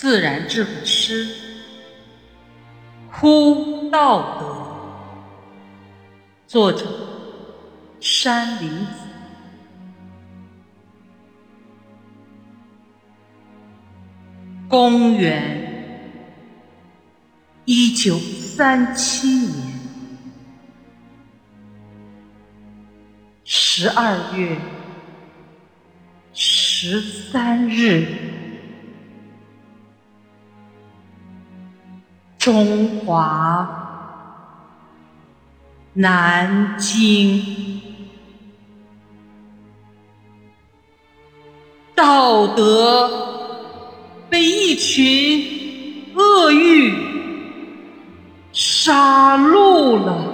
自然智慧诗，哭道德，作者山林子。公元一九三七年十二月十三日。中华南京，道德被一群恶欲杀戮了。